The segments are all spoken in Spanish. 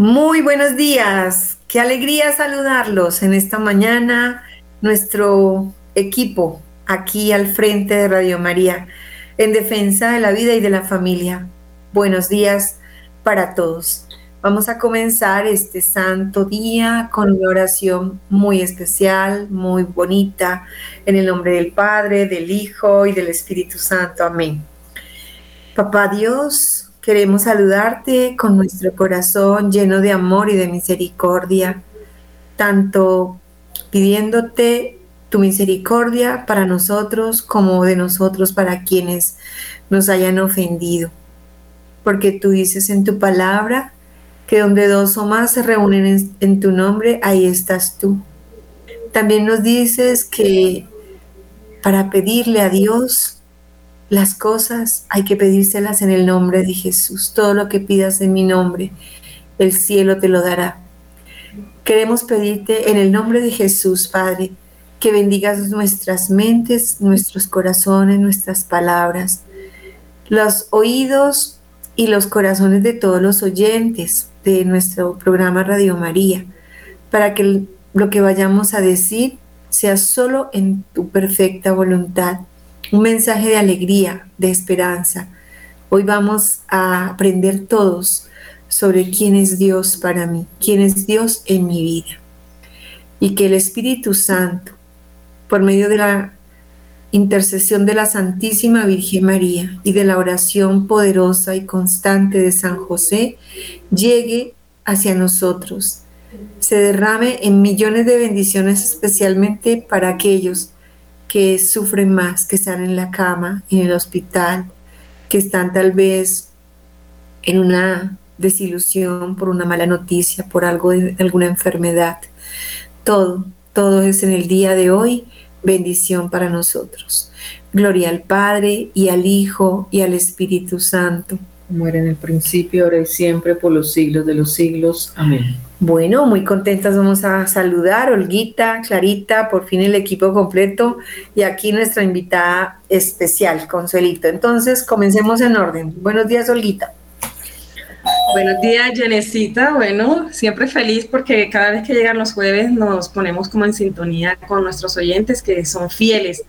Muy buenos días, qué alegría saludarlos en esta mañana, nuestro equipo aquí al frente de Radio María, en defensa de la vida y de la familia. Buenos días para todos. Vamos a comenzar este santo día con una oración muy especial, muy bonita, en el nombre del Padre, del Hijo y del Espíritu Santo. Amén. Papá Dios, Queremos saludarte con nuestro corazón lleno de amor y de misericordia, tanto pidiéndote tu misericordia para nosotros como de nosotros para quienes nos hayan ofendido. Porque tú dices en tu palabra que donde dos o más se reúnen en, tu nombre, ahí estás tú. También nos dices que para pedirle a Dios las cosas hay que pedírselas en el nombre de Jesús. Todo lo que pidas en mi nombre, el cielo te lo dará. Queremos pedirte en el nombre de Jesús, Padre, que bendigas nuestras mentes, nuestros corazones, nuestras palabras, los oídos y los corazones de todos los oyentes de nuestro programa Radio María, para que lo que vayamos a decir sea solo en tu perfecta voluntad un mensaje de alegría, de esperanza. Hoy vamos a aprender todos sobre quién es Dios para mí, quién es Dios en mi vida. Y que el Espíritu Santo, por medio de la intercesión de la Santísima Virgen María y de la oración poderosa y constante de San José, llegue hacia nosotros, se derrame en millones de bendiciones especialmente para aquellos que sufren más, que están en la cama, en el hospital, que están tal vez en una desilusión por una mala noticia, por algo de alguna enfermedad. Todo, todo es en el día de hoy bendición para nosotros. Gloria al Padre y al Hijo y al Espíritu Santo. Como era en el principio, ahora y siempre, por los siglos de los siglos. Amén. Bueno, muy contentas vamos a saludar, Olguita, Clarita, por fin el equipo completo y aquí nuestra invitada especial, Consuelito. Entonces, comencemos en orden. Buenos días, Olguita. Buenos días, Jenesita. Bueno, siempre feliz porque cada vez que llegan los jueves nos ponemos como en sintonía con nuestros oyentes que son fieles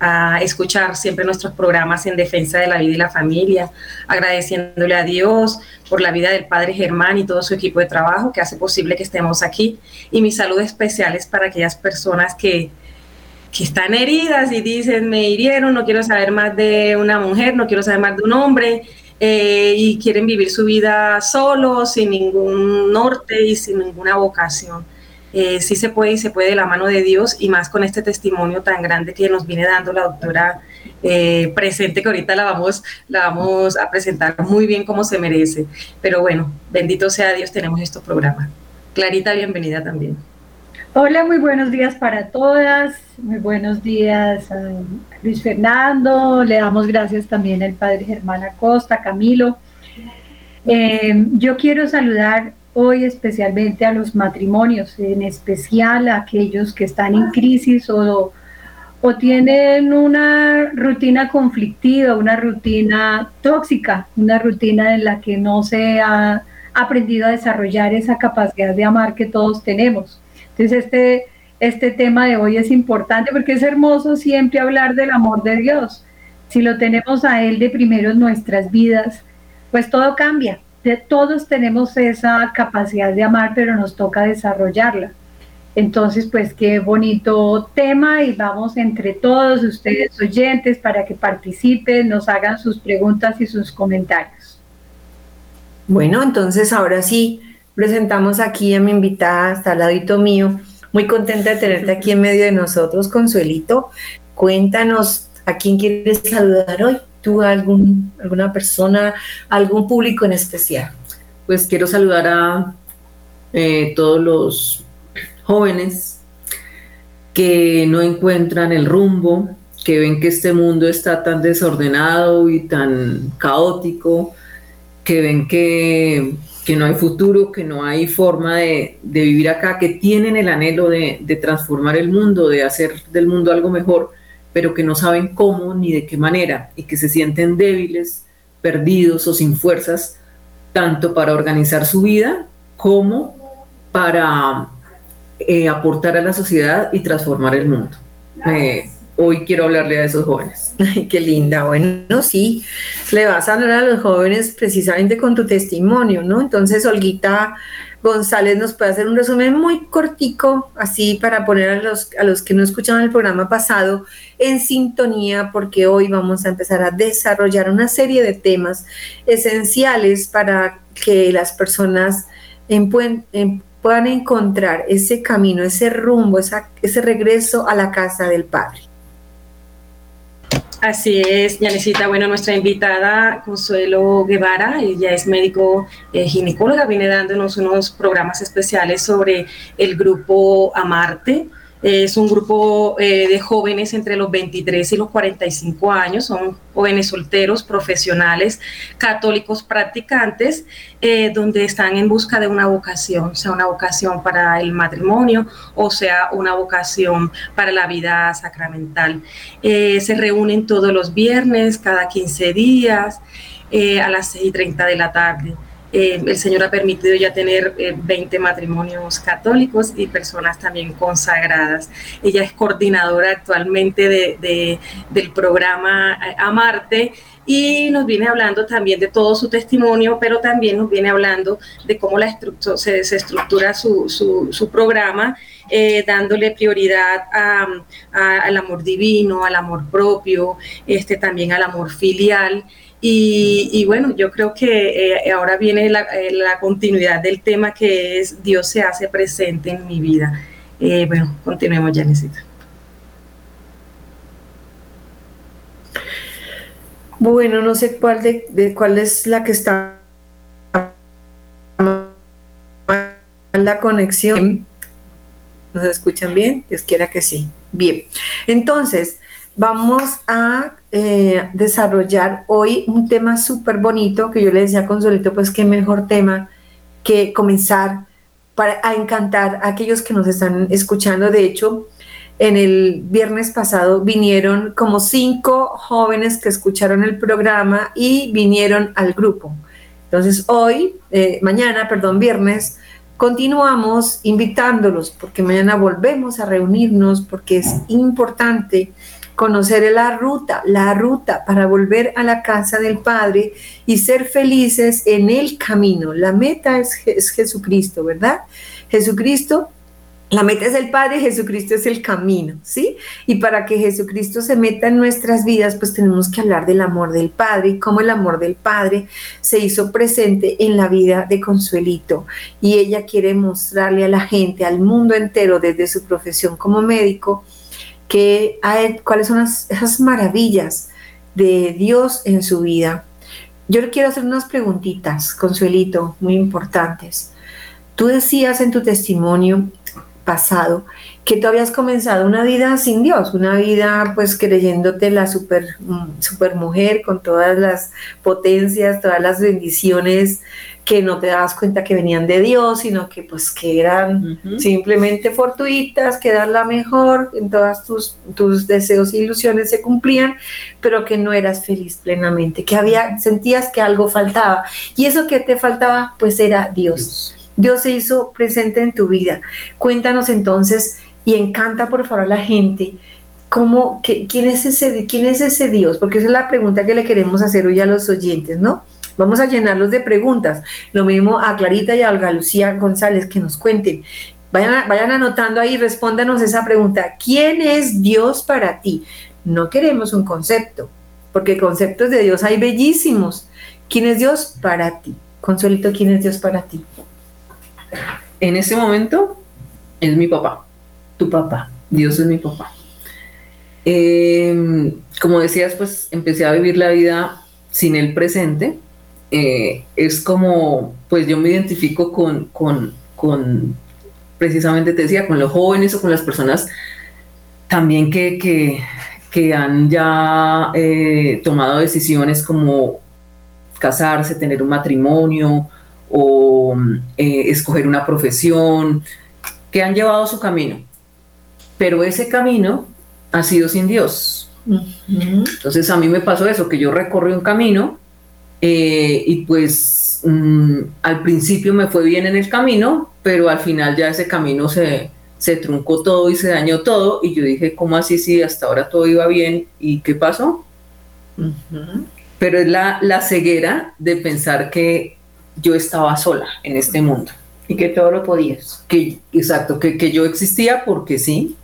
a escuchar siempre nuestros programas en defensa de la vida y la familia, agradeciéndole a Dios por la vida del Padre Germán y todo su equipo de trabajo que hace posible que estemos aquí. Y mi salud especial es para aquellas personas que, que están heridas y dicen, me hirieron, no quiero saber más de una mujer, no quiero saber más de un hombre. Eh, y quieren vivir su vida solos, sin ningún norte y sin ninguna vocación eh, sí se puede y se puede de la mano de Dios y más con este testimonio tan grande que nos viene dando la doctora eh, presente, que ahorita la vamos, la vamos a presentar muy bien como se merece. Pero bueno, bendito sea Dios, tenemos estos programas. Clarita, bienvenida también. Hola, muy buenos días para todas, muy buenos días a Luis Fernando, le damos gracias también al Padre Germán Acosta, Camilo. Eh, yo quiero saludar hoy especialmente a los matrimonios, en especial a aquellos que están en crisis o, o tienen una rutina conflictiva, una rutina tóxica, una rutina en la que no se ha aprendido a desarrollar esa capacidad de amar que todos tenemos. Entonces este, este tema de hoy es importante porque es hermoso siempre hablar del amor de Dios. Si lo tenemos a Él de primero en nuestras vidas, pues todo cambia todos tenemos esa capacidad de amar, pero nos toca desarrollarla. Entonces, pues qué bonito tema y vamos entre todos ustedes oyentes para que participen, nos hagan sus preguntas y sus comentarios. Bueno, entonces ahora sí, presentamos aquí a mi invitada, hasta al ladito mío. Muy contenta de tenerte aquí en medio de nosotros, Consuelito. Cuéntanos a quién quieres saludar hoy tú algún, alguna persona, algún público en especial? Pues quiero saludar a eh, todos los jóvenes que no encuentran el rumbo, que ven que este mundo está tan desordenado y tan caótico, que ven que que no hay futuro, que no hay forma de, vivir acá, que tienen el anhelo de, de, transformar el mundo, de hacer del mundo algo mejor, pero que no saben cómo ni de qué manera y que se sienten débiles, perdidos o sin fuerzas, tanto para organizar su vida como para eh, aportar a la sociedad y transformar el mundo. Eh, hoy quiero hablarle a esos jóvenes. Ay, qué linda. Bueno, sí, le vas a hablar a los jóvenes precisamente con tu testimonio, ¿no? Entonces, Olguita González nos puede hacer un resumen muy cortico, así para poner a los, a los que no escucharon el programa pasado en sintonía, porque hoy vamos a empezar a desarrollar una serie de temas esenciales para que las personas en, puedan encontrar ese camino, ese rumbo, ese regreso a la casa del Padre. Así es, Yanecita. Bueno, nuestra invitada Consuelo Guevara, ella es médico eh, ginecóloga, viene dándonos unos programas especiales sobre el grupo Amarte, es un grupo eh, de jóvenes entre los 23 y los 45 años, son jóvenes solteros, profesionales, católicos practicantes, eh, donde están en busca de una vocación, sea una vocación para el matrimonio o sea una vocación para la vida sacramental. Eh, se reúnen todos los viernes, cada 15 días, a las 6 y 30 de la tarde. Eh, el Señor ha permitido ya tener 20 eh, matrimonios católicos y personas también consagradas. Ella es coordinadora actualmente de, del programa eh, Amarte y nos viene hablando también de todo su testimonio, pero también nos viene hablando de cómo la se, se, estructura su, su, programa, dándole prioridad al amor divino, al amor propio, este, también al amor filial. Y, bueno, yo creo que eh, ahora viene eh, la, continuidad del tema que es Dios se hace presente en mi vida. Eh, bueno, continuemos, Janesita. Bueno, no sé cuál de, cuál es la que está la conexión. ¿Nos escuchan bien? Dios quiera que sí. Bien. Entonces, vamos a eh, desarrollar hoy un tema súper bonito que yo le decía a Consuelito, pues qué mejor tema que comenzar para encantar a aquellos que nos están escuchando. De hecho, en el viernes pasado vinieron como cinco jóvenes que escucharon el programa y vinieron al grupo. Entonces hoy, eh, mañana, perdón, viernes, continuamos invitándolos porque mañana volvemos a reunirnos porque es importante conocer la ruta, la ruta para volver a la casa del Padre y ser felices en el camino. La meta es, Jesucristo, ¿verdad? Jesucristo la meta es el Padre, Jesucristo es el camino, ¿sí? Y para que Jesucristo se meta en nuestras vidas, pues tenemos que hablar del amor del Padre y cómo el amor del Padre se hizo presente en la vida de Consuelito. Y ella quiere mostrarle a la gente, al mundo entero, desde su profesión como médico, que hay, cuáles son esas maravillas de Dios en su vida. Yo le quiero hacer unas preguntitas, Consuelito, muy importantes. Tú decías en tu testimonio pasado que tú habías comenzado una vida sin Dios, una vida pues creyéndote la super, mm, super mujer con todas las potencias, todas las bendiciones que no te dabas cuenta que venían de Dios, sino que pues que eran simplemente fortuitas, que eran la mejor, en todas tus, tus deseos e ilusiones se cumplían, pero que no eras feliz plenamente, que había, sentías que algo faltaba. Y eso que te faltaba, pues era Dios. Dios se hizo presente en tu vida. Cuéntanos entonces y encanta por favor a la gente cómo, quién, es ese, quién es ese Dios, porque esa es la pregunta que le queremos hacer hoy a los oyentes, ¿no? Vamos a llenarlos de preguntas. Lo mismo a Clarita y a Olga Lucía González que nos cuenten. Vayan, vayan anotando ahí, respóndanos esa pregunta. ¿Quién es Dios para ti? No queremos un concepto, porque conceptos de Dios hay bellísimos. ¿Quién es Dios para ti? Consuelito, ¿quién es Dios para ti? En ese momento es mi papá, tu papá. Dios es mi papá. Em, como decías, pues empecé a vivir la vida sin el presente eh, es como, pues yo me identifico con, con, con, precisamente te decía, con los jóvenes o con las personas también que, que, que han ya eh, tomado decisiones como casarse, tener un matrimonio o eh, escoger una profesión, que han llevado su camino. Pero ese camino ha sido sin Dios. Entonces a mí me pasó eso, que yo recorrí un camino eh, y pues mm, al principio me fue bien en el camino, pero al final ya ese camino se, se truncó todo y se dañó todo y yo dije, ¿cómo así si hasta ahora todo iba bien? ¿Y qué pasó? Pero es la, la ceguera de pensar que yo estaba sola en este mundo. Y que todo lo podías. Que, exacto, que, que yo existía porque sí,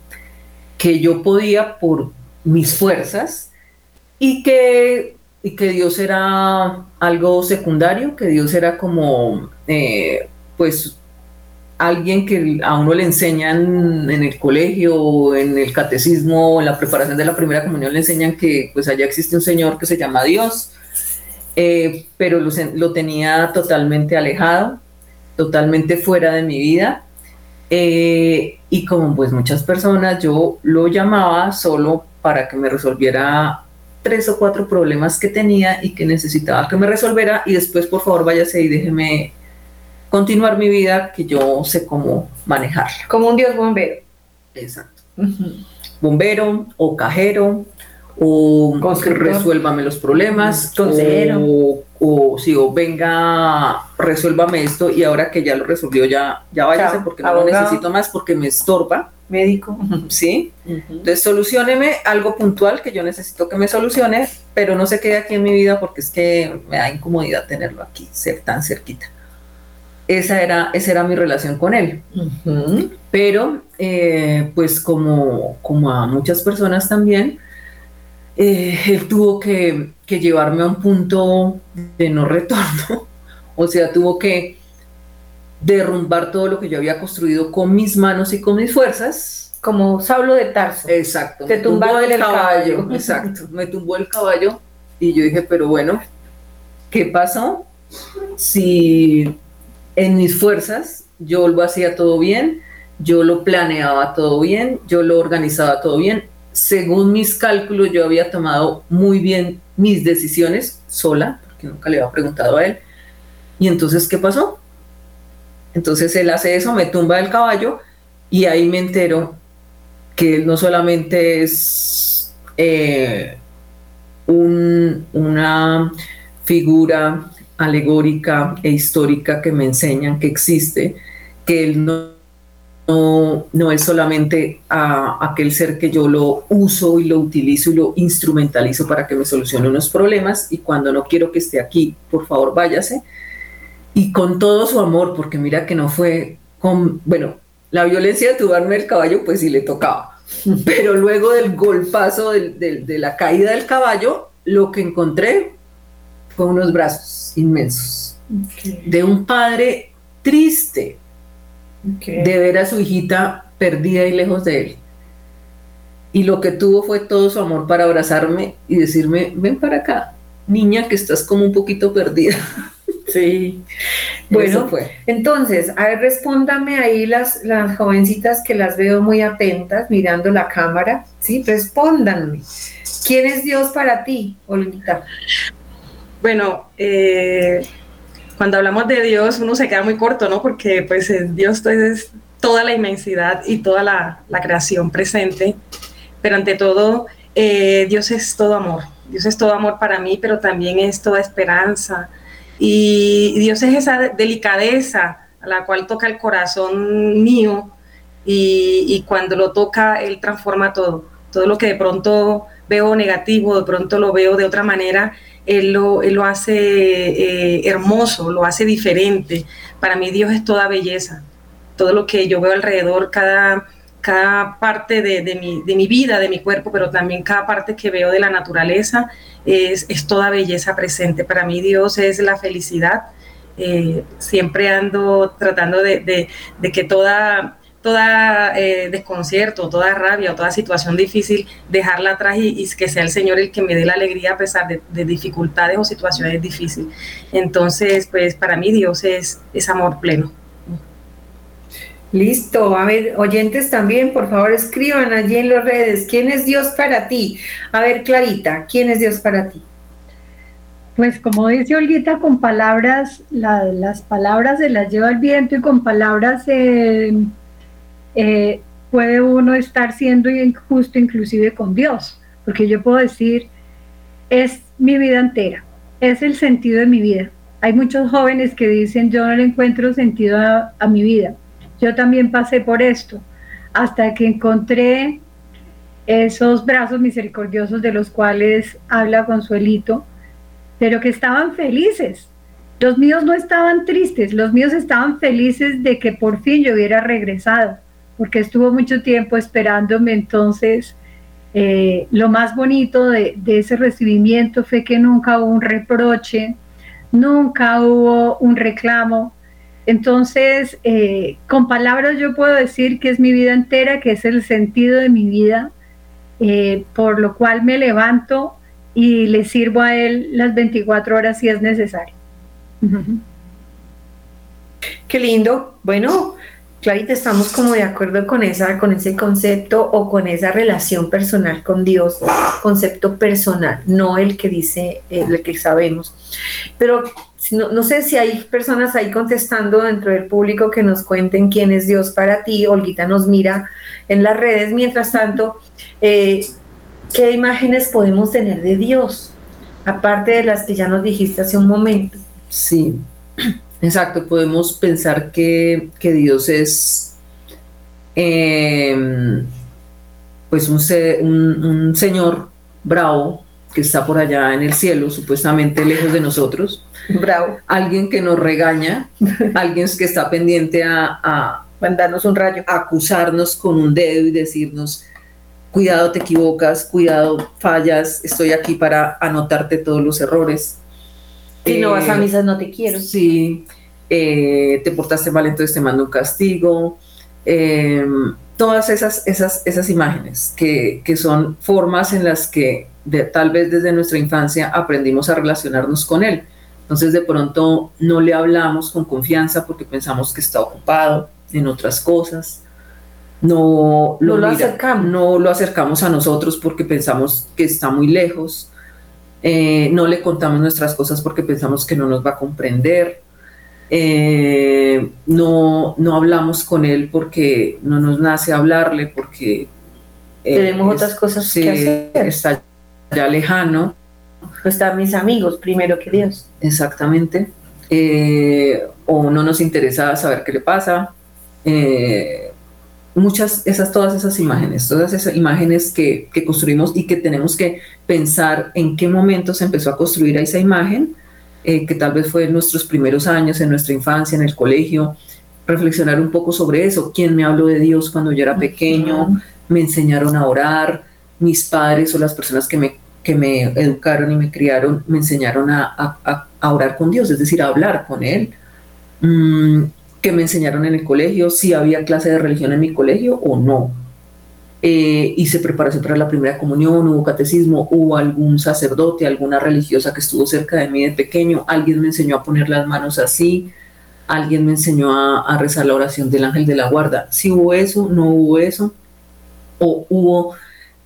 que yo podía por mis fuerzas y que, y que Dios era algo secundario, que Dios era como, eh, pues, alguien que a uno le enseñan en el colegio, en el catecismo, en la preparación de la primera comunión, le enseñan que pues allá existe un Señor que se llama Dios, eh, pero lo, tenía totalmente alejado, totalmente fuera de mi vida. Eh, y como pues muchas personas, yo lo llamaba solo para que me resolviera tres o cuatro problemas que tenía y que necesitaba que me resolviera. Y después por favor váyase y déjeme continuar mi vida que yo sé cómo manejar. Como un dios bombero. Exacto. Bombero o cajero o resuélvame los problemas o, o, si o venga resuélvame esto y ahora que ya lo resolvió ya ya váyase porque no lo necesito más porque me estorba médico sí entonces solucioneme algo puntual que yo necesito que me solucione pero no se quede aquí en mi vida porque es que me da incomodidad tenerlo aquí ser tan cerquita. Esa era, esa era mi relación con él. Pero, eh, pues como, como a muchas personas también, eh, él tuvo que, llevarme a un punto de no retorno. O sea, tuvo que derrumbar todo lo que yo había construido con mis manos y con mis fuerzas. Como Saulo de Tarso. Exacto. Te tumbó el caballo. Exacto. Me tumbó el caballo y yo dije, pero bueno, ¿qué pasó? Si en mis fuerzas yo lo hacía todo bien, yo lo planeaba todo bien, yo lo organizaba todo bien, según mis cálculos, yo había tomado muy bien mis decisiones sola, porque nunca le había preguntado a él. Y entonces, ¿qué pasó? Entonces él hace eso, me tumba el caballo y ahí me entero que él no solamente es eh, una figura alegórica e histórica que me enseñan que existe, que él no no, no es solamente aquel ser que yo lo uso y lo utilizo y lo instrumentalizo para que me solucione unos problemas y cuando no quiero que esté aquí, por favor váyase. Y con todo su amor, porque mira que no fue con, bueno, la violencia de tubarme el caballo, pues sí le tocaba. Pero luego del golpazo de, la caída del caballo, lo que encontré fue unos brazos inmensos de un padre triste, de ver a su hijita perdida y lejos de él. Y lo que tuvo fue todo su amor para abrazarme y decirme, ven para acá, niña, que estás como un poquito perdida. Sí. Bueno, fue. entonces, a ver, respóndame ahí las, las jovencitas que las veo muy atentas, mirando la cámara, ¿sí? Respóndanme. ¿Quién es Dios para ti, Olguita? Bueno, eh, cuando hablamos de Dios uno se queda muy corto, ¿no? Porque pues Dios es toda la inmensidad y toda la, creación presente, pero ante todo eh, Dios es todo amor, Dios es todo amor para mí, pero también es toda esperanza y Dios es esa delicadeza a la cual toca el corazón mío y, cuando lo toca Él transforma todo, todo lo que de pronto veo negativo, de pronto lo veo de otra manera él lo, lo hace eh, hermoso, lo hace diferente. Para mí Dios es toda belleza. Todo lo que yo veo alrededor, cada, cada parte de, mi, de, mi, vida, de mi cuerpo, pero también cada parte que veo de la naturaleza, es, es toda belleza presente. Para mí Dios es la felicidad. Eh, siempre ando tratando de, de que toda toda eh, desconcierto, toda rabia o toda situación difícil, dejarla atrás y, que sea el Señor el que me dé la alegría a pesar de, dificultades o situaciones difíciles. Entonces, pues para mí Dios es, es amor pleno. Listo, a ver, oyentes también, por favor escriban allí en las redes, ¿quién es Dios para ti? A ver, Clarita, ¿quién es Dios para ti? pues como dice Olguita, con palabras, las palabras se las lleva el viento y con palabras eh, eh, puede uno estar siendo injusto inclusive con Dios, porque yo puedo decir, es mi vida entera, es el sentido de mi vida. Hay muchos jóvenes que dicen, yo no le encuentro sentido a mi vida. Yo también pasé por esto, hasta que encontré esos brazos misericordiosos de los cuales habla Consuelito, pero que estaban felices. Los míos no estaban tristes, los míos estaban felices de que por fin yo hubiera regresado, porque estuvo mucho tiempo esperándome. Entonces, eh, lo más bonito de, ese recibimiento fue que nunca hubo un reproche, nunca hubo un reclamo. Entonces, eh, con palabras yo puedo decir que es mi vida entera, que es el sentido de mi vida, eh, por lo cual me levanto y le sirvo a Él las 24 horas si es necesario. Qué lindo. Bueno, Clarita, estamos como de acuerdo con, esa, con ese concepto o con esa relación personal con Dios, concepto personal, no el que dice, el que sabemos. Pero no, no, sé si hay personas ahí contestando dentro del público que nos cuenten quién es Dios para ti. Olguita nos mira en las redes. Mientras tanto, eh, ¿qué imágenes podemos tener de Dios? Aparte de las que ya nos dijiste hace un momento. Sí, exacto. Podemos pensar que, Dios es em, pues un, un señor bravo que está por allá en el cielo, supuestamente lejos de nosotros. Bravo. Alguien que nos regaña, alguien que está pendiente a, mandarnos un rayo, acusarnos con un dedo y decirnos, cuidado te equivocas, cuidado fallas, estoy aquí para anotarte todos los errores. Si no vas a eh, misa no te quiero. Sí, eh, te portaste mal, entonces te mando un castigo. Em, todas esas, esas, esas imágenes que, que, son formas en las que tal vez desde nuestra infancia aprendimos a relacionarnos con él. Entonces de pronto no le hablamos con confianza porque pensamos que está ocupado en otras cosas. No lo, acercamos. no lo acercamos a nosotros porque pensamos que está muy lejos. Eh, no le contamos nuestras cosas porque pensamos que no nos va a comprender. Eh, no, no hablamos con él porque no nos nace hablarle, porque eh, tenemos otras cosas que hacer. Está ya lejano. Están mis amigos primero que Dios. Exactamente. Eh, o no nos interesa saber qué le pasa. Eh, muchas, esas, todas esas imágenes, todas esas imágenes que, que, construimos y que tenemos que pensar en qué momento se empezó a construir esa imagen, eh, que tal vez fue en nuestros primeros años, en nuestra infancia, en el colegio, reflexionar un poco sobre eso. ¿Quién me habló de Dios cuando yo era pequeño? ¿Me enseñaron a orar? mis padres o las personas que me, que me educaron y me criaron me enseñaron a, a, orar con Dios, es decir, a hablar con Él, mm, que me enseñaron en el colegio, si había clase de religión en mi colegio o no. Eh, hice preparación para la primera comunión, hubo catecismo, hubo algún sacerdote, alguna religiosa que estuvo cerca de mí de pequeño, alguien me enseñó a poner las manos así, alguien me enseñó a, rezar la oración del ángel de la guarda. Si hubo eso, no hubo eso, o hubo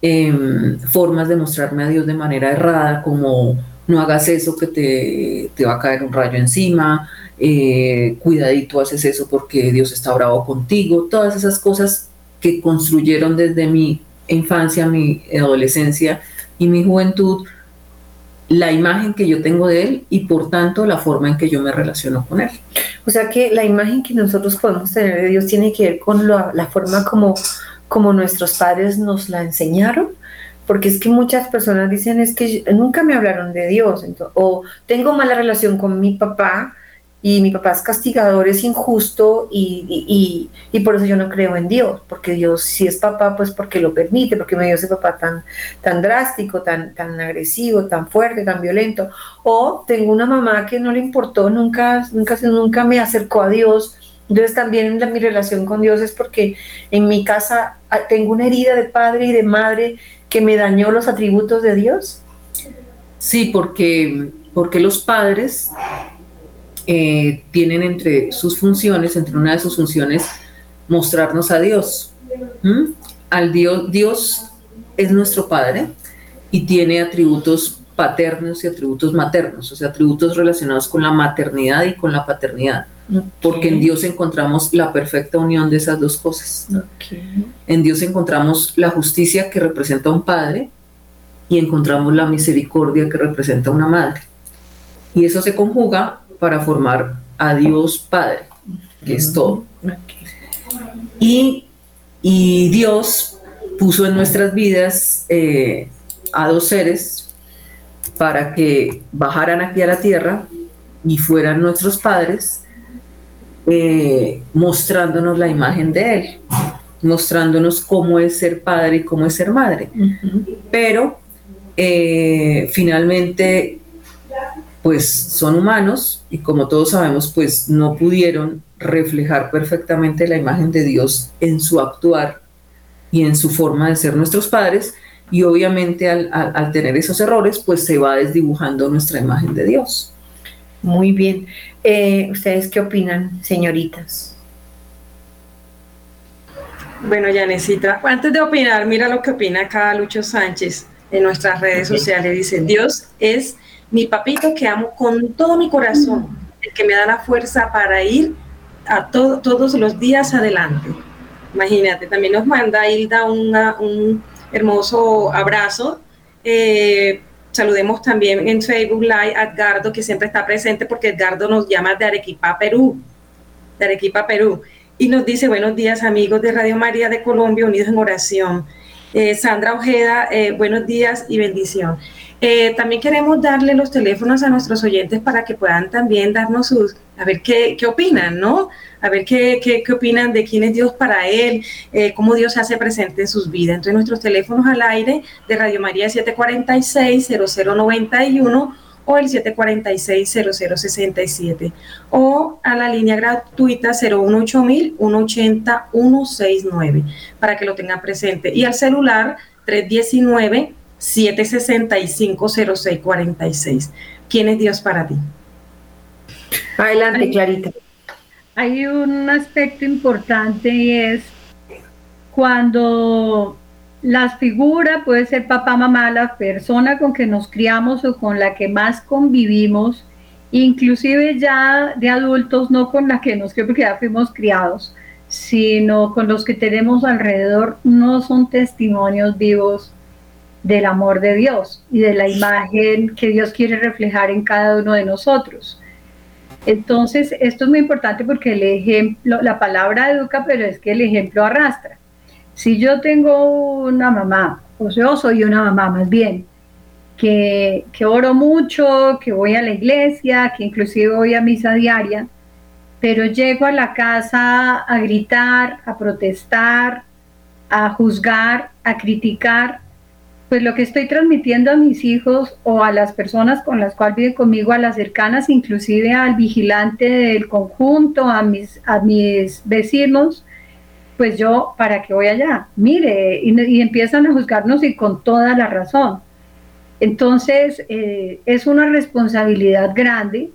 Em, formas de mostrarme a Dios de manera errada, como no hagas eso que te, te va a caer un rayo encima, eh, cuidadito haces eso porque Dios está bravo contigo, todas esas cosas que construyeron desde mi infancia, mi adolescencia y mi juventud, la imagen que yo tengo de Él y por tanto la forma en que yo me relaciono con Él. O sea que la imagen que nosotros podemos tener de Dios tiene que ver con la, la forma como como nuestros padres nos la enseñaron, porque es que muchas personas dicen es que nunca me hablaron de Dios, o tengo mala relación con mi papá y mi papá es castigador, es injusto y, por eso yo no creo en Dios, porque Dios si es papá, pues porque lo permite, porque me dio ese papá tan, tan drástico, tan, tan agresivo, tan fuerte, tan violento, o tengo una mamá que no le importó, nunca, nunca, nunca me acercó a Dios, entonces también mi relación con Dios es porque en mi casa ah, tengo una herida de padre y de madre que me dañó los atributos de Dios. Sí, porque, porque los padres eh, tienen entre sus funciones, entre una de sus funciones, mostrarnos a Dios. Al Dios, Dios es nuestro Padre y tiene atributos paternos y atributos maternos, o sea, atributos relacionados con la maternidad y con la paternidad. Porque en Dios encontramos la perfecta unión de esas dos cosas. En Dios encontramos la justicia que representa a un padre y encontramos la misericordia que representa a una madre. Y eso se conjuga para formar a Dios Padre, que es todo. Y, Dios puso en nuestras vidas eh, a dos seres para que bajaran aquí a la tierra y fueran nuestros padres, eh, mostrándonos la imagen de Él, mostrándonos cómo es ser padre y cómo es ser madre. Pero eh, finalmente, pues son humanos y como todos sabemos, pues no pudieron reflejar perfectamente la imagen de Dios en su actuar y en su forma de ser nuestros padres y obviamente al, tener esos errores, pues se va desdibujando nuestra imagen de Dios. Muy bien. Eh, ¿Ustedes qué opinan, señoritas? Bueno, Yanesita, antes de opinar, mira lo que opina acá Lucho Sánchez en nuestras redes sociales. Dice, Dios es mi papito que amo con todo mi corazón, el que me da la fuerza para ir a todos los días adelante. Imagínate, también nos manda Hilda un hermoso abrazo. Eh, saludemos también en Facebook Live a Edgardo, que siempre está presente porque Edgardo nos llama de Arequipa, Perú. De Arequipa, Perú. Y nos dice, buenos días amigos de Radio María de Colombia, unidos en oración. Eh, Sandra Ojeda, eh, buenos días y bendición. Eh, también queremos darle los teléfonos a nuestros oyentes para que puedan también darnos sus, a ver qué, qué opinan, ¿no? A ver qué, qué, qué, opinan de quién es Dios para él, cómo Dios se hace presente en sus vidas. Entonces nuestros teléfonos al aire de Radio María 746-0091 o el 746-0067 o a la línea gratuita 018000 180 169 para que lo tengan presente y al celular 319 765 0646. ¿Quién es Dios para ti? Adelante, Clarita. Hay un aspecto importante y es cuando las figuras, puede ser papá, mamá, la persona con que nos criamos o con la que más convivimos, inclusive ya de adultos, no con la que nos criamos porque ya fuimos criados, sino con los que tenemos alrededor, no son testimonios vivos del amor de Dios y de la imagen que Dios quiere reflejar en cada uno de nosotros. Entonces, esto es muy importante porque el ejemplo, la palabra educa, pero es que el ejemplo arrastra. Si yo tengo una mamá, o yo soy una mamá más bien, que, que oro mucho, que voy a la iglesia, que inclusive voy a misa diaria, pero llego a la casa a gritar, a protestar, a juzgar, a criticar, pues lo que estoy transmitiendo a mis hijos o a las personas con las cuales viven conmigo, a las cercanas, inclusive al vigilante del conjunto, a mis, a mis vecinos, pues yo, ¿para qué voy allá? Mire, y, empiezan a juzgarnos y con toda la razón. Entonces, eh, es una responsabilidad grande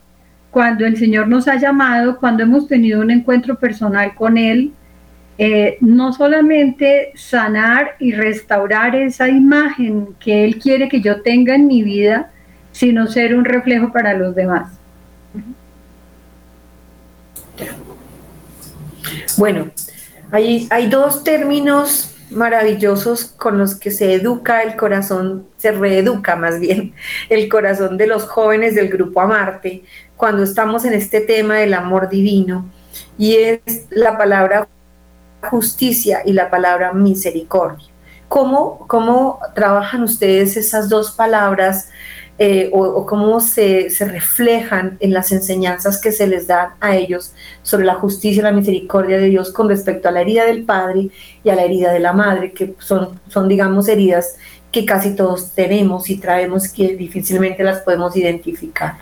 cuando el Señor nos ha llamado, cuando hemos tenido un encuentro personal con Él, eh, no solamente sanar y restaurar esa imagen que Él quiere que yo tenga en mi vida, sino ser un reflejo para los demás. Bueno, hay, dos términos maravillosos con los que se educa el corazón, se reeduca más bien el corazón de los jóvenes del grupo Amarte cuando estamos en este tema del amor divino y es la palabra justicia y la palabra misericordia. ¿Cómo, cómo trabajan ustedes esas dos palabras eh, o, cómo se, reflejan en las enseñanzas que se les dan a ellos sobre la justicia y la misericordia de Dios con respecto a la herida del padre y a la herida de la madre, que son, son digamos, heridas que casi todos tenemos y traemos que difícilmente las podemos identificar.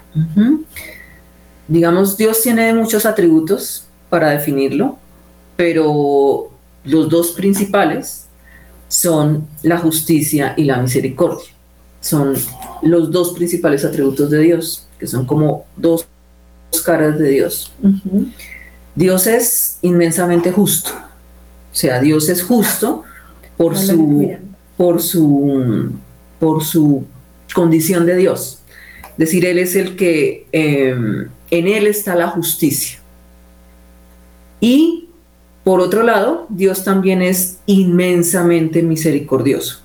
Digamos, Dios tiene muchos atributos para definirlo, pero los dos principales son la justicia y la misericordia son los dos principales atributos de Dios, que son como dos caras de Dios. Dios es inmensamente justo, o sea, Dios es justo por su, por su, por su condición de Dios. Es decir, Él es el que em, en Él está la justicia. Y por otro lado, Dios también es inmensamente misericordioso.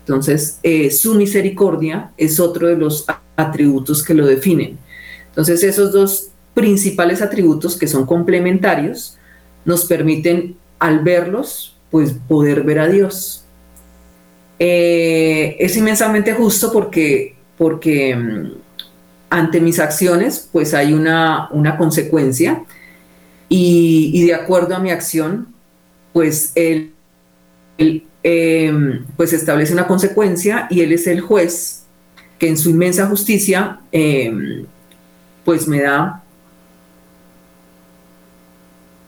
Entonces, eh, su misericordia es otro de los atributos que lo definen. Entonces, esos dos principales atributos que son complementarios nos permiten, al verlos, pues poder ver a Dios. Eh, es inmensamente justo porque, porque mm, ante mis acciones, pues hay una, una consecuencia y, de acuerdo a mi acción, pues él, em, pues establece una consecuencia y él es el juez que en su inmensa justicia em, pues me da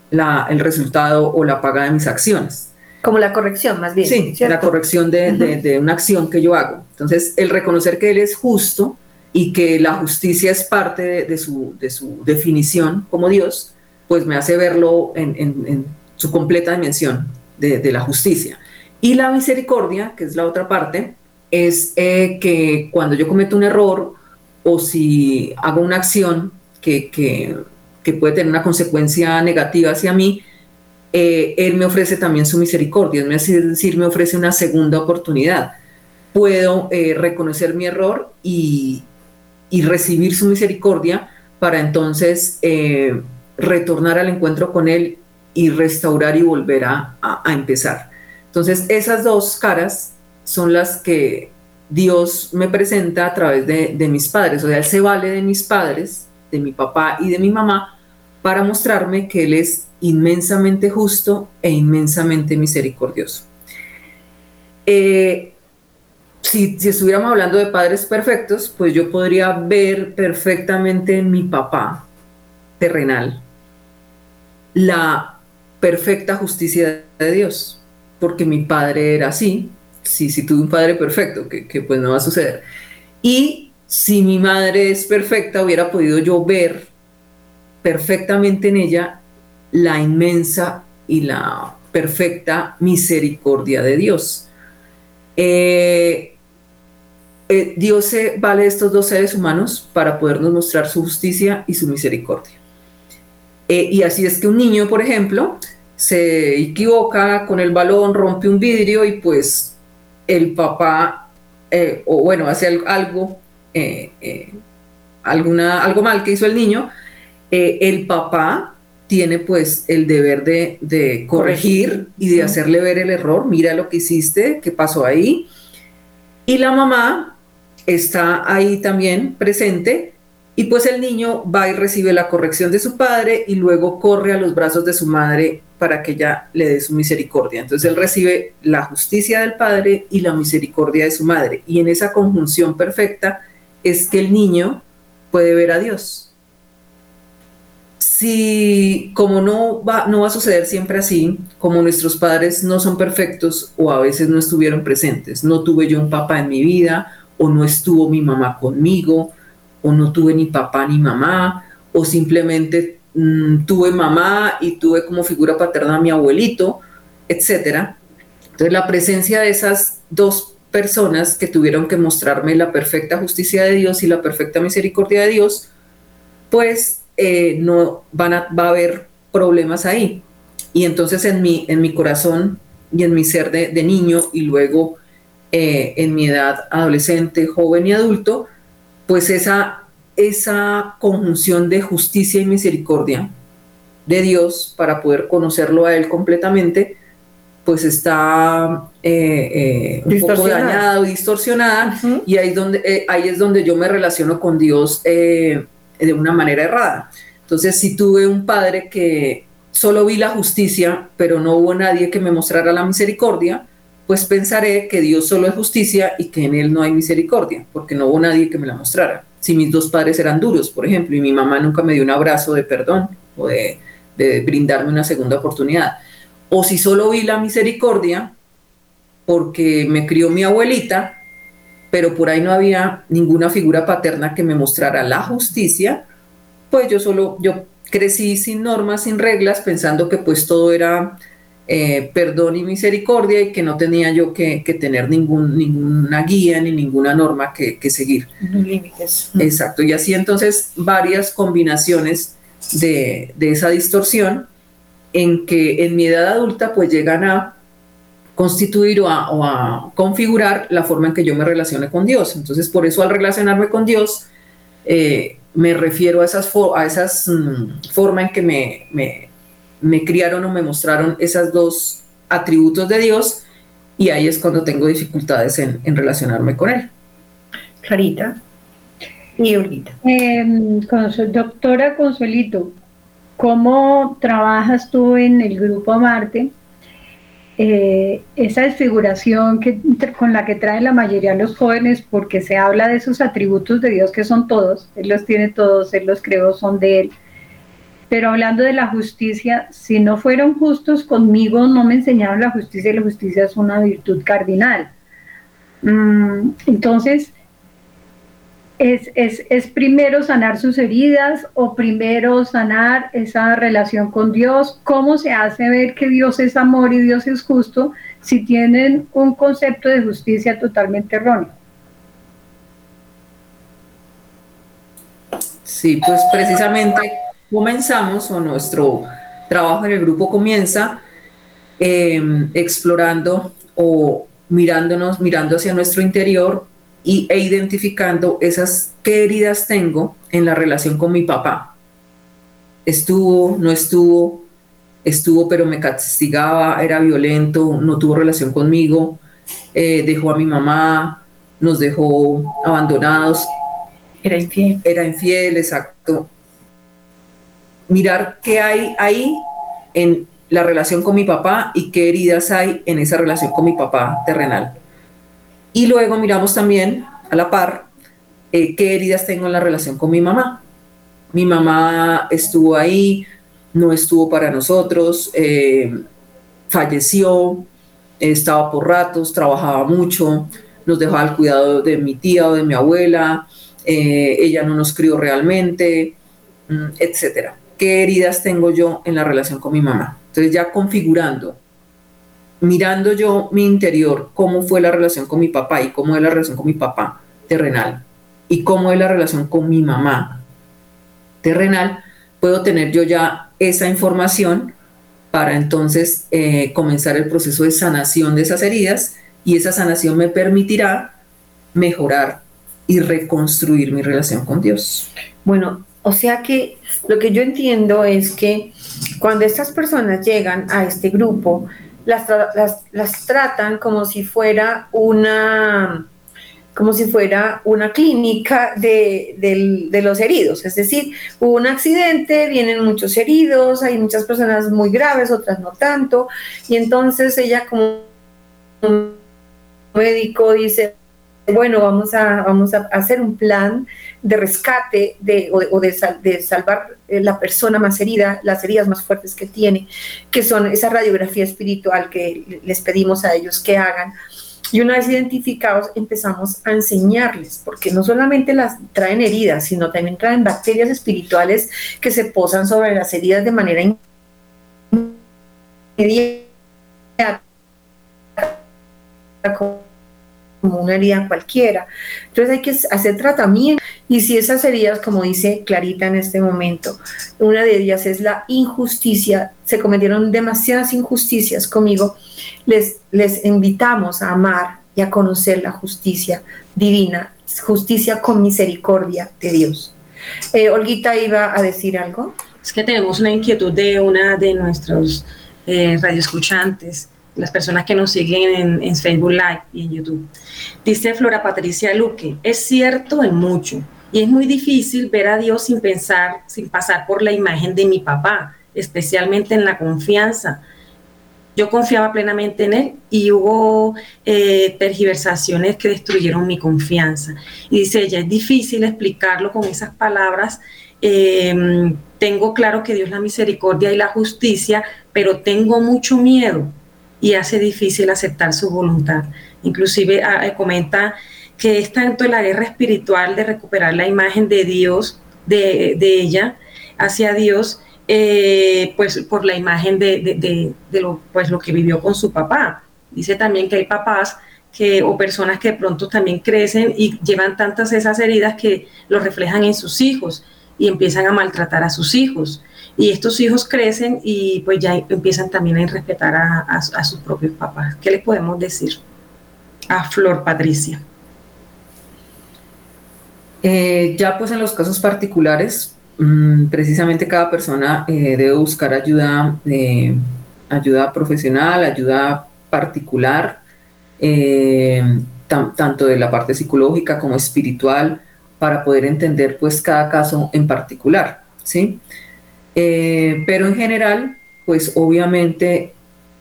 la, el resultado o la paga de mis acciones. Como la corrección, más bien. Sí, la corrección de, de, una acción que yo hago. Entonces, el reconocer que Él es justo y que la justicia es parte de, su, de su definición como Dios, pues me hace verlo en, su completa dimensión de, la justicia. Y la misericordia, que es la otra parte, es eh, que cuando yo cometo un error o si hago una acción que, que, puede tener una consecuencia negativa hacia mí, eh, Él me ofrece también su misericordia, es decir, me ofrece una segunda oportunidad. Puedo eh, reconocer mi error y, y, recibir su misericordia para entonces retornar al encuentro con Él y restaurar y volver a, empezar. Entonces, esas dos caras son las que Dios me presenta a través de, mis padres. O sea, Él se vale de mis padres, de mi papá y de mi mamá, para mostrarme que Él es inmensamente justo e inmensamente misericordioso. Eh, si, si, estuviéramos hablando de padres perfectos, pues yo podría ver perfectamente en mi papá terrenal la perfecta justicia de Dios, porque mi padre era así, si, si tuve un padre perfecto, que, pues no va a suceder. Y si mi madre es perfecta, hubiera podido yo ver perfectamente en ella la inmensa y la perfecta misericordia de Dios. Eh, eh, Dios vale estos dos seres humanos para podernos mostrar su justicia y su misericordia. Eh, y así es que un niño, por ejemplo, se equivoca con el balón, rompe un vidrio y pues el papá, eh, o bueno, hace algo, eh, alguna, algo mal que hizo el niño, el papá tiene pues el deber de, corregir y de hacerle ver el error, mira lo que hiciste, qué pasó ahí. Y la mamá está ahí también presente y pues el niño va y recibe la corrección de su padre y luego corre a los brazos de su madre para que ella le dé su misericordia. Entonces él recibe la justicia del padre y la misericordia de su madre. Y en esa conjunción perfecta es que el niño puede ver a Dios. Si como no va, no va a suceder siempre así, como nuestros padres no son perfectos o a veces no estuvieron presentes, no tuve yo un papá en mi vida o no estuvo mi mamá conmigo, o no tuve ni papá ni mamá, o simplemente mm, tuve mamá y tuve como figura paterna a mi abuelito, etc. Entonces la presencia de esas dos personas que tuvieron que mostrarme la perfecta justicia de Dios y la perfecta misericordia de Dios, pues eh, no van a, va a haber problemas ahí. Y entonces en mi, en mi corazón y en mi ser de, niño y luego eh, en mi edad adolescente, joven y adulto, pues esa, esa conjunción de justicia y misericordia de Dios para poder conocerlo a Él completamente, pues está eh, eh, un poco dañada o distorsionada. Y ahí es, donde, eh, ahí es donde yo me relaciono con Dios de una manera errada. Entonces, si tuve un padre que solo vi la justicia, pero no hubo nadie que me mostrara la misericordia, pues pensaré que Dios solo es justicia y que en Él no hay misericordia, porque no hubo nadie que me la mostrara. Si mis dos padres eran duros, por ejemplo, y mi mamá nunca me dio un abrazo de perdón o de, brindarme una segunda oportunidad. O si solo vi la misericordia porque me crió mi abuelita, pero por ahí no había ninguna figura paterna que me mostrara la justicia, pues yo solo, yo crecí sin normas, sin reglas, pensando que pues todo era eh, perdón y misericordia y que no tenía yo que, tener ningún, ninguna guía ni ninguna norma que, seguir. Límites. Exacto, y así entonces varias combinaciones de, esa distorsión en que en mi edad adulta pues llegan a constituir o a, configurar la forma en que yo me relacione con Dios. Entonces, por eso al relacionarme con Dios, eh, me refiero a esas, a esas mm, forma en que me, me criaron o me mostraron esos dos atributos de Dios y ahí es cuando tengo dificultades en, relacionarme con Él. Clarita y Olita. Eh, doctora Consuelito, ¿cómo trabajas tú en el grupo Marte? Eh, esa desfiguración que, con la que traen la mayoría de los jóvenes, porque se habla de esos atributos de Dios que son todos, Él los tiene todos, Él los creó, son de Él pero hablando de la justicia, si no fueron justos conmigo, no me enseñaron la justicia y la justicia es una virtud cardinal. Mm, entonces, es, es, primero sanar sus heridas o primero sanar esa relación con Dios? ¿Cómo se hace ver que Dios es amor y Dios es justo si tienen un concepto de justicia totalmente erróneo? Sí, pues precisamente comenzamos o nuestro trabajo en el grupo comienza em, explorando o mirándonos, mirando hacia nuestro interior y, e identificando esas qué heridas tengo en la relación con mi papá. Estuvo, no estuvo, estuvo pero me castigaba, era violento, no tuvo relación conmigo, eh, dejó a mi mamá, nos dejó abandonados. Era infiel. Era infiel, exacto mirar qué hay ahí en la relación con mi papá y qué heridas hay en esa relación con mi papá terrenal. Y luego miramos también a la par eh, qué heridas tengo en la relación con mi mamá. Mi mamá estuvo ahí, no estuvo para nosotros, eh, falleció, estaba por ratos, trabajaba mucho, nos dejaba al cuidado de mi tía o de mi abuela, eh, ella no nos crió realmente, mm, etcétera qué heridas tengo yo en la relación con mi mamá. Entonces ya configurando, mirando yo mi interior, cómo fue la relación con mi papá y cómo es la relación con mi papá terrenal y cómo es la relación con mi mamá terrenal, puedo tener yo ya esa información para entonces eh, comenzar el proceso de sanación de esas heridas y esa sanación me permitirá mejorar y reconstruir mi relación con Dios. Bueno, o sea que lo que yo entiendo es que cuando estas personas llegan a este grupo, las, las, tratan como si fuera una como si fuera una clínica de, de, los heridos. Es decir, hubo un accidente, vienen muchos heridos, hay muchas personas muy graves, otras no tanto, y entonces ella como médico dice, bueno, vamos a, vamos a hacer un plan de rescate de, o, de, de, salvar eh, la persona más herida, las heridas más fuertes que tiene, que son esa radiografía espiritual que les pedimos a ellos que hagan. Y una vez identificados, empezamos a enseñarles, porque no solamente las traen heridas, sino también traen bacterias espirituales que se posan sobre las heridas de manera inmediata como una herida cualquiera. Entonces hay que hacer tratamiento y si esas heridas, como dice Clarita en este momento, una de ellas es la injusticia, se cometieron demasiadas injusticias conmigo, les, les invitamos a amar y a conocer la justicia divina, justicia con misericordia de Dios. Eh, Olguita iba a decir algo. Es que tenemos una inquietud de una de nuestros eh, radioescuchantes las personas que nos siguen en, Facebook Live y en YouTube. Dice Flora Patricia Luque, es cierto en mucho y es muy difícil ver a Dios sin pensar, sin pasar por la imagen de mi papá, especialmente en la confianza. Yo confiaba plenamente en él y hubo eh, tergiversaciones que destruyeron mi confianza. Y dice ella, es difícil explicarlo con esas palabras. Eh, tengo claro que Dios la misericordia y la justicia, pero tengo mucho miedo y hace difícil aceptar su voluntad. Inclusive ah, eh, comenta que es tanto la guerra espiritual de recuperar la imagen de Dios, de, ella, hacia Dios, eh, pues por la imagen de, lo, pues, lo que vivió con su papá. Dice también que hay papás que, o personas que de pronto también crecen y llevan tantas esas heridas que lo reflejan en sus hijos y empiezan a maltratar a sus hijos. Y estos hijos crecen y pues ya empiezan también a respetar a, sus propios papás. ¿Qué le podemos decir a Flor Patricia? Eh, ya pues en los casos particulares, mm, precisamente cada persona eh, debe buscar ayuda, eh, ayuda profesional, ayuda particular, tanto de la parte psicológica como espiritual, para poder entender pues cada caso en particular, ¿sí? pero en general, pues obviamente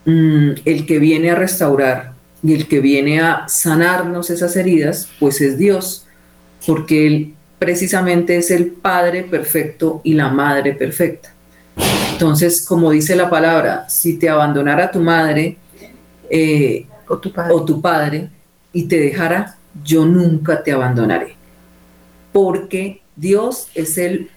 mm, el que viene a restaurar y el que viene a sanarnos esas heridas, pues es Dios porque Él precisamente es el Padre perfecto y la Madre perfecta. Entonces, como dice la palabra, si te abandonara tu madre eh, o, tu padre. o tu padre y te dejara, yo nunca te abandonaré. Porque Dios es el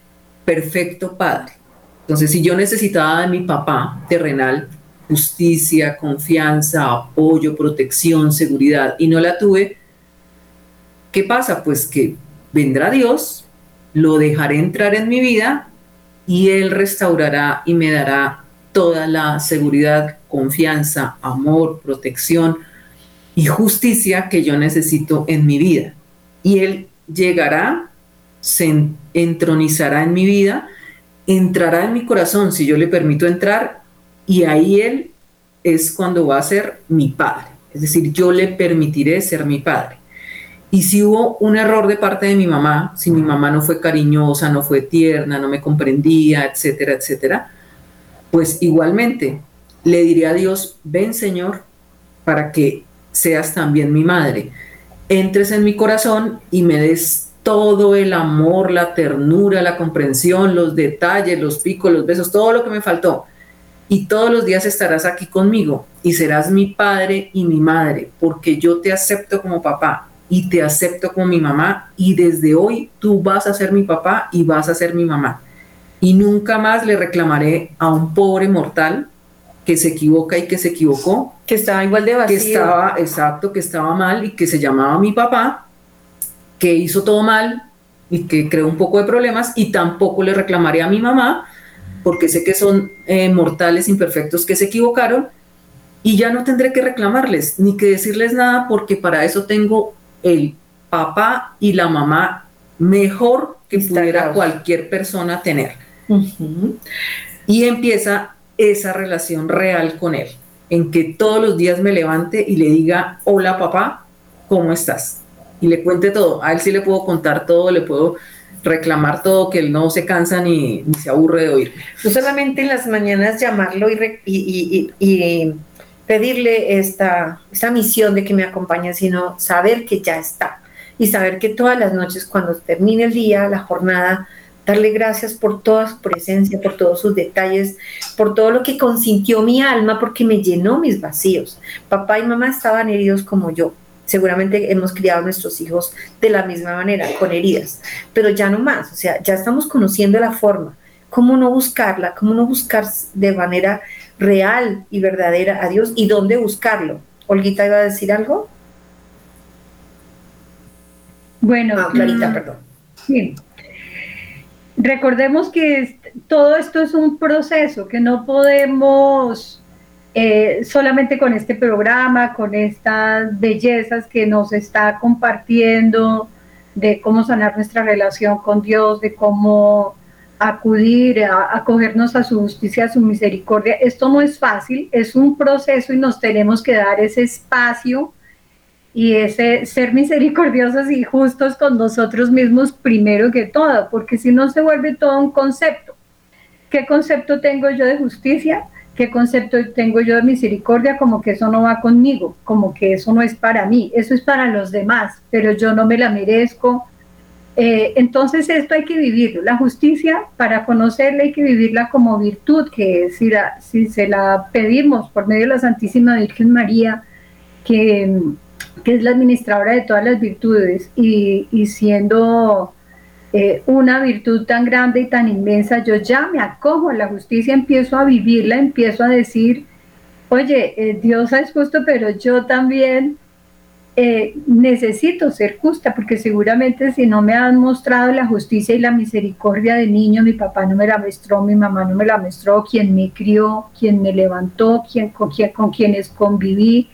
perfecto Padre. Entonces, si yo necesitaba de mi papá terrenal justicia, confianza, apoyo, protección, seguridad, y no la tuve, ¿Qué pasa? Pues que vendrá Dios, lo dejaré entrar en mi vida y Él restaurará y me dará toda la seguridad, confianza, amor, protección y justicia que yo necesito en mi vida. Y Él llegará, se entronizará en mi vida, entrará en mi corazón si yo le permito entrar y ahí Él es cuando va a ser mi Padre. Es decir, yo le permitiré ser mi Padre. Y si hubo un error de parte de mi mamá, si mi mamá no fue cariñosa, no fue tierna, no me comprendía, etcétera, etcétera, pues igualmente le diría a Dios, ven Señor, para que seas también mi madre. Entres en mi corazón y me des todo el amor, la ternura, la comprensión, los detalles, los picos, los besos, todo lo que me faltó. Y todos los días estarás aquí conmigo y serás mi padre y mi madre, porque yo te acepto como papá y te acepto como mi mamá y desde hoy tú vas a ser mi papá y vas a ser mi mamá. Y nunca más le reclamaré a un pobre mortal que se equivoca y que se equivocó. Que estaba igual de vacío. Que estaba, exacto, que estaba mal y que se llamaba mi papá, que hizo todo mal y que creó un poco de problemas y tampoco le reclamaré a mi mamá porque sé que son eh, mortales imperfectos que se equivocaron y ya no tendré que reclamarles ni que decirles nada porque para eso tengo el papá y la mamá mejor que pudiera cualquier persona tener. Y empieza esa relación real con él, en que todos los días me levante y le diga, hola papá, ¿cómo estás? Y le cuente todo. A él sí le puedo contar todo, le puedo reclamar todo, que él no se cansa ni, se aburre de oír. No solamente en las mañanas llamarlo y pedirle esta, esta misión de que me acompañe, sino saber que ya está. Y saber que todas las noches, cuando termine el día, la jornada, darle gracias por toda su presencia, por todos sus detalles, por todo lo que consintió mi alma, porque me llenó mis vacíos. Papá y mamá estaban heridos como yo. Seguramente hemos criado nuestros hijos de la misma manera, con heridas, pero ya no más, o sea, ya estamos conociendo la forma, cómo no buscarla, cómo no buscar de manera real y verdadera a Dios y dónde buscarlo. Olguita iba a decir algo. Bueno, ah, Clarita, mm, perdón. Sí. Recordemos que todo esto es un proceso, que no podemos eh, solamente con este programa, con estas bellezas que nos está compartiendo de cómo sanar nuestra relación con Dios, de cómo acudir, a acogernos a su justicia, a su misericordia. Esto no es fácil, es un proceso y nos tenemos que dar ese espacio y ese ser misericordiosos y justos con nosotros mismos primero que todo, porque si no se vuelve todo un concepto. ¿Qué concepto tengo yo de justicia? ¿Qué concepto tengo yo de misericordia? Como que eso no va conmigo, como que eso no es para mí, eso es para los demás, pero yo no me la merezco, eh, entonces esto hay que vivirlo. La justicia, para conocerla hay que vivirla como virtud, que si, si se la pedimos por medio de la Santísima Virgen María, que, es la administradora de todas las virtudes, y, siendo eh, una virtud tan grande y tan inmensa, yo ya me acojo a la justicia, empiezo a vivirla, empiezo a decir, oye, eh, Dios es justo, pero yo también eh, necesito ser justa, porque seguramente si no me han mostrado la justicia y la misericordia de niño, mi papá no me la mostró, mi mamá no me la mostró, quien me crió, quien me levantó, quien, con, con quienes conviví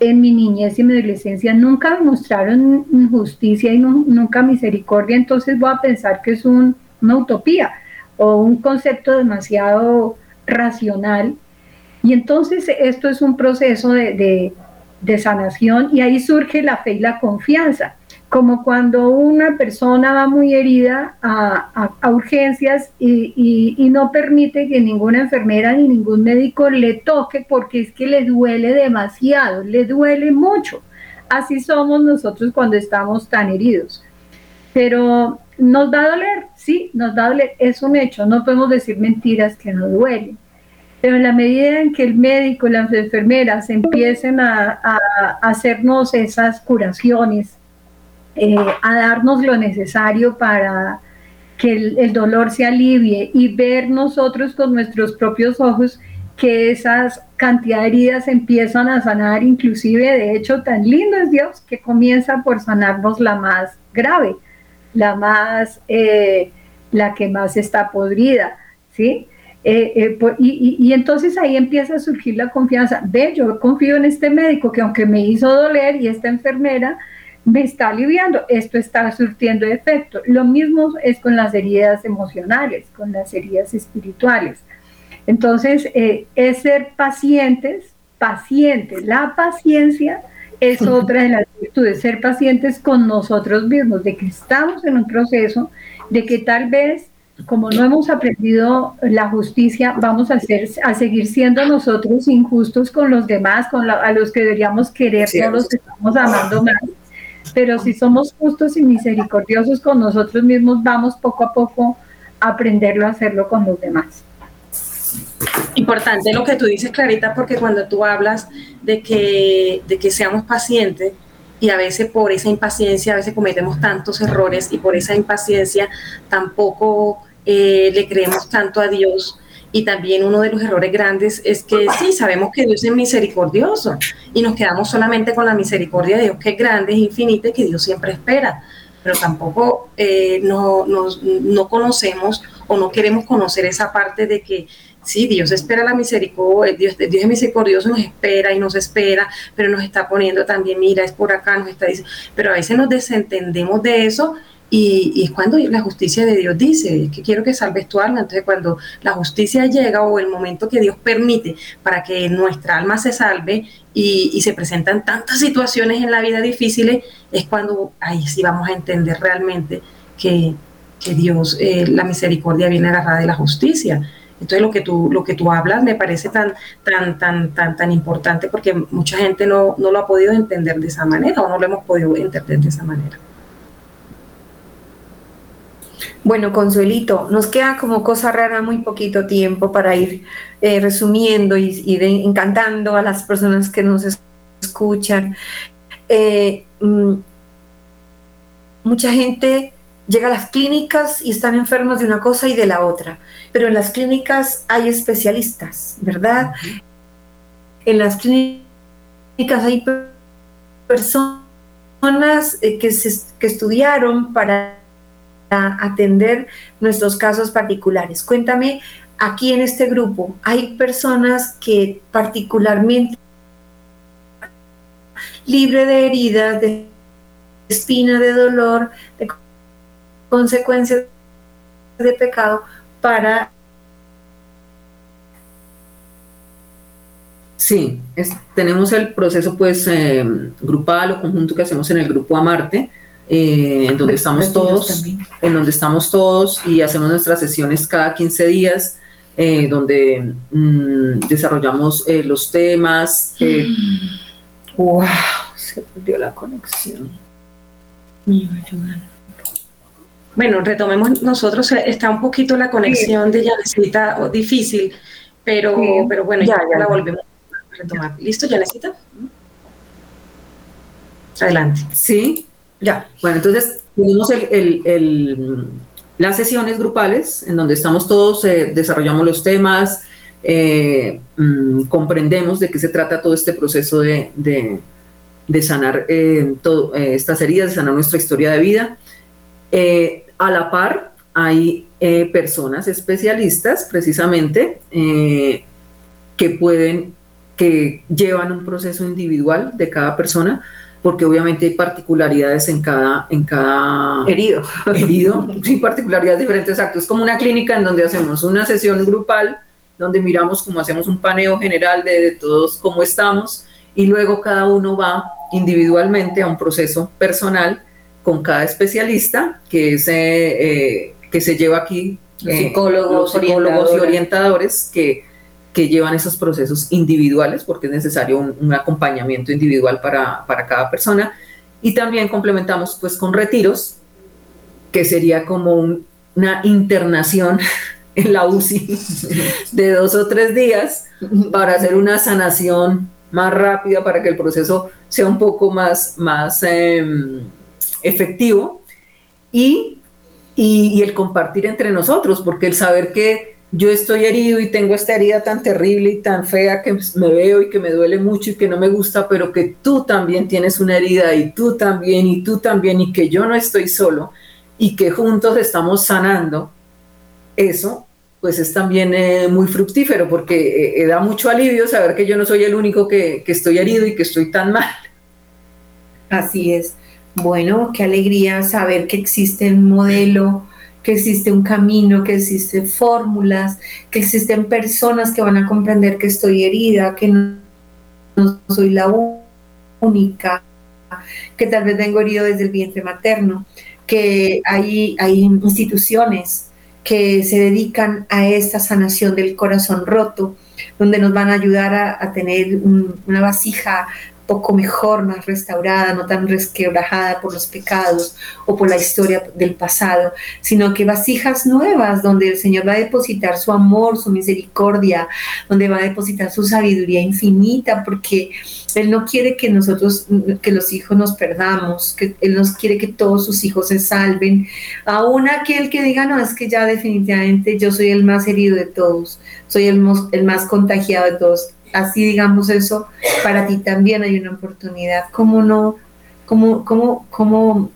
en mi niñez y mi adolescencia, nunca me mostraron justicia y nunca misericordia, entonces voy a pensar que es una utopía o un concepto demasiado racional. Y entonces esto es un proceso de sanación y ahí surge la fe y la confianza, como cuando una persona va muy herida a, urgencias y, y, no permite que ninguna enfermera ni ningún médico le toque porque es que le duele demasiado, le duele mucho. Así somos nosotros cuando estamos tan heridos. Pero nos va a doler, sí, nos va a doler, es un hecho, no podemos decir mentiras que no duelen pero en la medida en que el médico las enfermeras empiecen a, hacernos esas curaciones, eh, a darnos lo necesario para que el, dolor se alivie y ver nosotros con nuestros propios ojos que esas cantidad de heridas empiezan a sanar, inclusive de hecho tan lindo es Dios que comienza por sanarnos la más grave, la más, eh, la que más está podrida, ¿sí? Eh, eh, y, entonces ahí empieza a surgir la confianza. Ve, yo confío en este médico que aunque me hizo doler y esta enfermera me está aliviando, esto está surtiendo efecto. Lo mismo es con las heridas emocionales, con las heridas espirituales. Entonces, eh, es ser pacientes, pacientes. La paciencia es otra de las virtudes, ser pacientes con nosotros mismos, de que estamos en un proceso, de que tal vez como no hemos aprendido la justicia, vamos a, ser, a seguir siendo nosotros injustos con los demás, con a los que deberíamos querer, todos los que estamos amando más. Pero si somos justos y misericordiosos con nosotros mismos, vamos poco a poco a aprenderlo a hacerlo con los demás. Importante lo que tú dices, Clarita, porque cuando tú hablas de que, de que seamos pacientes, y a veces por esa impaciencia, a veces cometemos tantos errores y por esa impaciencia tampoco eh, le creemos tanto a Dios. Y también uno de los errores grandes es que sí, sabemos que Dios es misericordioso y nos quedamos solamente con la misericordia de Dios, que es grande, es infinita y que Dios siempre espera. Pero tampoco eh, no, no conocemos o no queremos conocer esa parte de que Sí, Dios espera la misericordia, Dios, Dios es misericordioso, nos espera y nos espera, pero nos está poniendo también, mira, es por acá, nos está diciendo, pero a veces nos desentendemos de eso y, es cuando la justicia de Dios dice que quiero que salves tu alma. Entonces, cuando la justicia llega o el momento que Dios permite para que nuestra alma se salve y, se presentan tantas situaciones en la vida difíciles, es cuando ahí sí vamos a entender realmente que, Dios, eh, la misericordia viene agarrada de la justicia. Entonces lo que tú, lo que tú hablas me parece tan, tan, tan, tan, tan importante porque mucha gente no, no lo ha podido entender de esa manera o no lo hemos podido entender de esa manera. Bueno, Consuelito, nos queda como cosa rara muy poquito tiempo para ir eh, resumiendo y, encantando a las personas que nos escuchan. Eh, mm, mucha gente llega a las clínicas y están enfermos de una cosa y de la otra, pero en las clínicas hay especialistas, ¿verdad? En las clínicas hay personas eh, que, que estudiaron para atender nuestros casos particulares. Cuéntame, aquí en este grupo, ¿hay personas que particularmente libre de heridas, de espina, de dolor, de consecuencias de pecado para... Sí, tenemos el proceso pues eh, grupal o conjunto que hacemos en el grupo Amarte, eh, en donde estamos todos, en donde estamos todos y hacemos nuestras sesiones cada 15 días, eh, donde mm, desarrollamos los temas. ¡Wow! Se perdió la conexión. Me bueno, retomemos nosotros, eh, está un poquito la conexión de Yanecita difícil, pero, pero bueno, ya, la volvemos a retomar. ¿Listo, Yanecita? Adelante. Sí, ya. Bueno, entonces tenemos las sesiones grupales en donde estamos todos, eh, desarrollamos los temas, eh, mm, comprendemos de qué se trata todo este proceso de, sanar eh, estas heridas, de sanar nuestra historia de vida. A la par, hay personas especialistas precisamente que pueden, que llevan un proceso individual de cada persona porque obviamente hay particularidades en cada, en cada herido. herido, sí, particularidades diferentes, exacto. Es como una clínica en donde hacemos una sesión grupal, donde miramos cómo hacemos un paneo general de, todos cómo estamos, y luego cada uno va individualmente a un proceso personal con cada especialista que se, eh, que se lleva aquí, los eh, psicólogos, psicólogos y orientadores que que llevan esos procesos individuales, porque es necesario un, acompañamiento individual para, para, cada persona. Y también complementamos pues con retiros, que sería como una internación en la UCI de dos o tres días para hacer una sanación más rápida, para que el proceso sea un poco más, más em, efectivo. Y, y, el compartir entre nosotros, porque el saber que yo estoy herido y tengo esta herida tan terrible y tan fea que me veo y que me duele mucho y que no me gusta, pero que tú también tienes una herida y tú también y tú también y que yo no estoy solo y que juntos estamos sanando, eso pues es también eh, muy fructífero porque eh, da mucho alivio saber que yo no soy el único que, que estoy herido y que estoy tan mal. Así es. Bueno, qué alegría saber que existe un modelo que existe un camino, que existen fórmulas, que existen personas que van a comprender que estoy herida, que no, soy la única, que tal vez vengo herido desde el vientre materno, que hay, hay instituciones que se dedican a esta sanación del corazón roto, donde nos van a ayudar a, tener una vasija poco mejor, más restaurada, no tan resquebrajada por los pecados o por la historia del pasado, sino que vasijas nuevas donde el Señor va a depositar su amor, su misericordia, donde va a depositar su sabiduría infinita, porque Él no quiere que nosotros, que los hijos nos perdamos, que Él nos quiere que todos sus hijos se salven. Aún aquel que diga, no, es que ya definitivamente yo soy el más herido de todos, soy el, el más contagiado de todos así digamos eso, para ti también hay una oportunidad. ¿Cómo no, cómo, cómo, cómo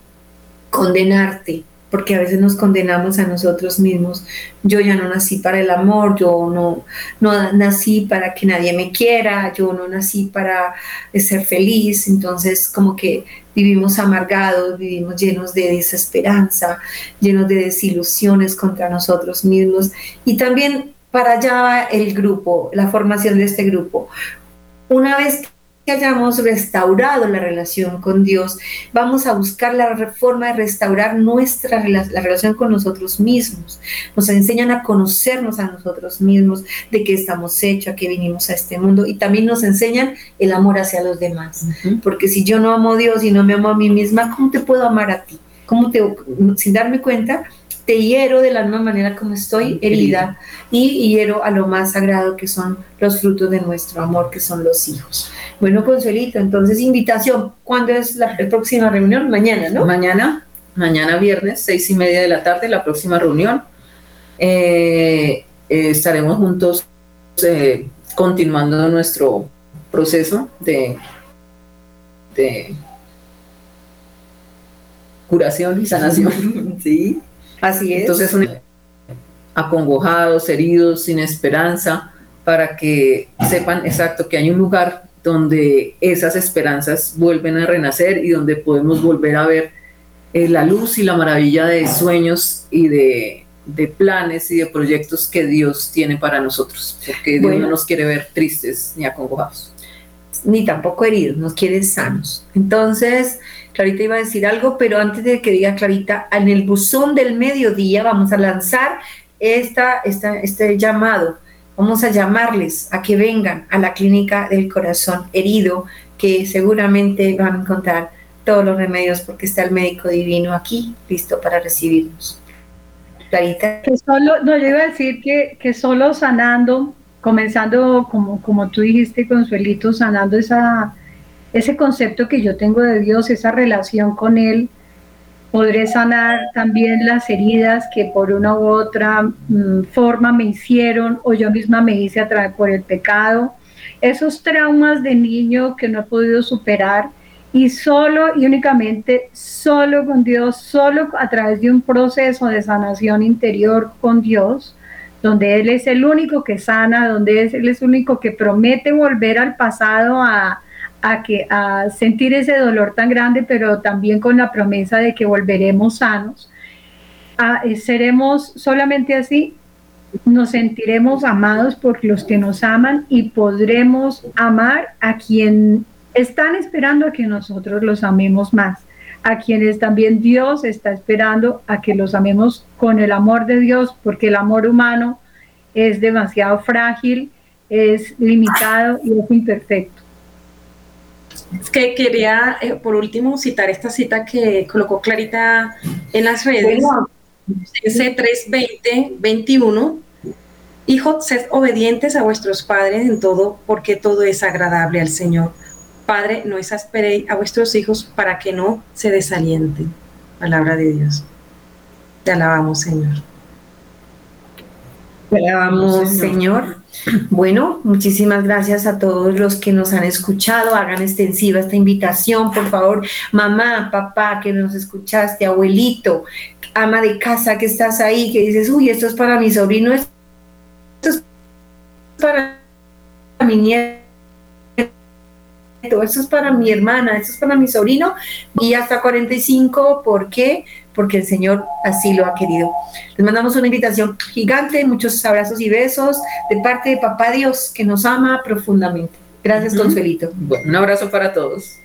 condenarte? Porque a veces nos condenamos a nosotros mismos. Yo ya no nací para el amor, yo no, no nací para que nadie me quiera, yo no nací para ser feliz. Entonces, como que vivimos amargados, vivimos llenos de desesperanza, llenos de desilusiones contra nosotros mismos. Y también para allá va el grupo, la formación de este grupo. Una vez que hayamos restaurado la relación con Dios, vamos a buscar la forma de restaurar nuestra la relación con nosotros mismos. Nos enseñan a conocernos a nosotros mismos, de qué estamos hechos, a qué vinimos a este mundo y también nos enseñan el amor hacia los demás. Porque si yo no amo a Dios y no me amo a mí misma, ¿cómo te puedo amar a ti? ¿Cómo te, sin darme cuenta, te hiero de la misma manera como estoy herida y hiero a lo más sagrado que son los frutos de nuestro amor, que son los hijos. Bueno, Consuelito, entonces invitación, ¿cuándo es la próxima reunión? Mañana, ¿no? Mañana, mañana viernes, seis y media de la tarde, la próxima reunión. Eh, eh, estaremos juntos eh, continuando nuestro proceso de, de curación y sanación, ¿sí? Así es. Entonces, acongojados, heridos, sin esperanza, para que sepan exacto que hay un lugar donde esas esperanzas vuelven a renacer y donde podemos volver a ver eh, la luz y la maravilla de sueños y de, planes y de proyectos que Dios tiene para nosotros, porque Dios no nos quiere ver tristes ni acongojados. Ni tampoco heridos, nos quiere sanos. Entonces, Clarita iba a decir algo, pero antes de que diga Clarita, en el buzón del mediodía vamos a lanzar esta, esta, este llamado. Vamos a llamarles a que vengan a la clínica del corazón herido, que seguramente van a encontrar todos los remedios porque está el médico divino aquí, listo para recibirnos. Clarita. Que solo, no, yo iba a decir que, que solo sanando, comenzando como, como tú dijiste, Consuelito, sanando esa ese concepto que yo tengo de Dios, esa relación con Él, podré sanar también las heridas que por una u otra mm, forma me hicieron o yo misma me hice a través por el pecado. Esos traumas de niño que no he podido superar y solo y únicamente solo con Dios, solo a través de un proceso de sanación interior con Dios, donde Él es el único que sana, donde Él es el único que promete volver al pasado a, a, que, a sentir ese dolor tan grande, pero también con la promesa de que volveremos sanos. Eh, seremos solamente así, nos sentiremos amados por los que nos aman y podremos amar a quien están esperando a que nosotros los amemos más, a quienes también Dios está esperando a que los amemos con el amor de Dios, porque el amor humano es demasiado frágil, es limitado y es imperfecto. Es que quería, eh, por último, citar esta cita que colocó Clarita en las redes. Ese 320, 21. Hijos, sed obedientes a vuestros padres en todo, porque todo es agradable al Señor. Padre, no exasperéis a vuestros hijos para que no se desalienten. Palabra de Dios. Te alabamos, Señor. Te alabamos, Señor. Bueno, muchísimas gracias a todos los que nos han escuchado. Hagan extensiva esta invitación, por favor. Mamá, papá, que nos escuchaste, abuelito, ama de casa que estás ahí, que dices, uy, esto es para mi sobrino, esto es para mi nieto esto es para mi hermana, esto es para mi sobrino, y hasta 45, ¿por qué? Porque el Señor así lo ha querido. Les mandamos una invitación gigante, muchos abrazos y besos de parte de Papá Dios, que nos ama profundamente. Gracias, Consuelito. un abrazo para todos.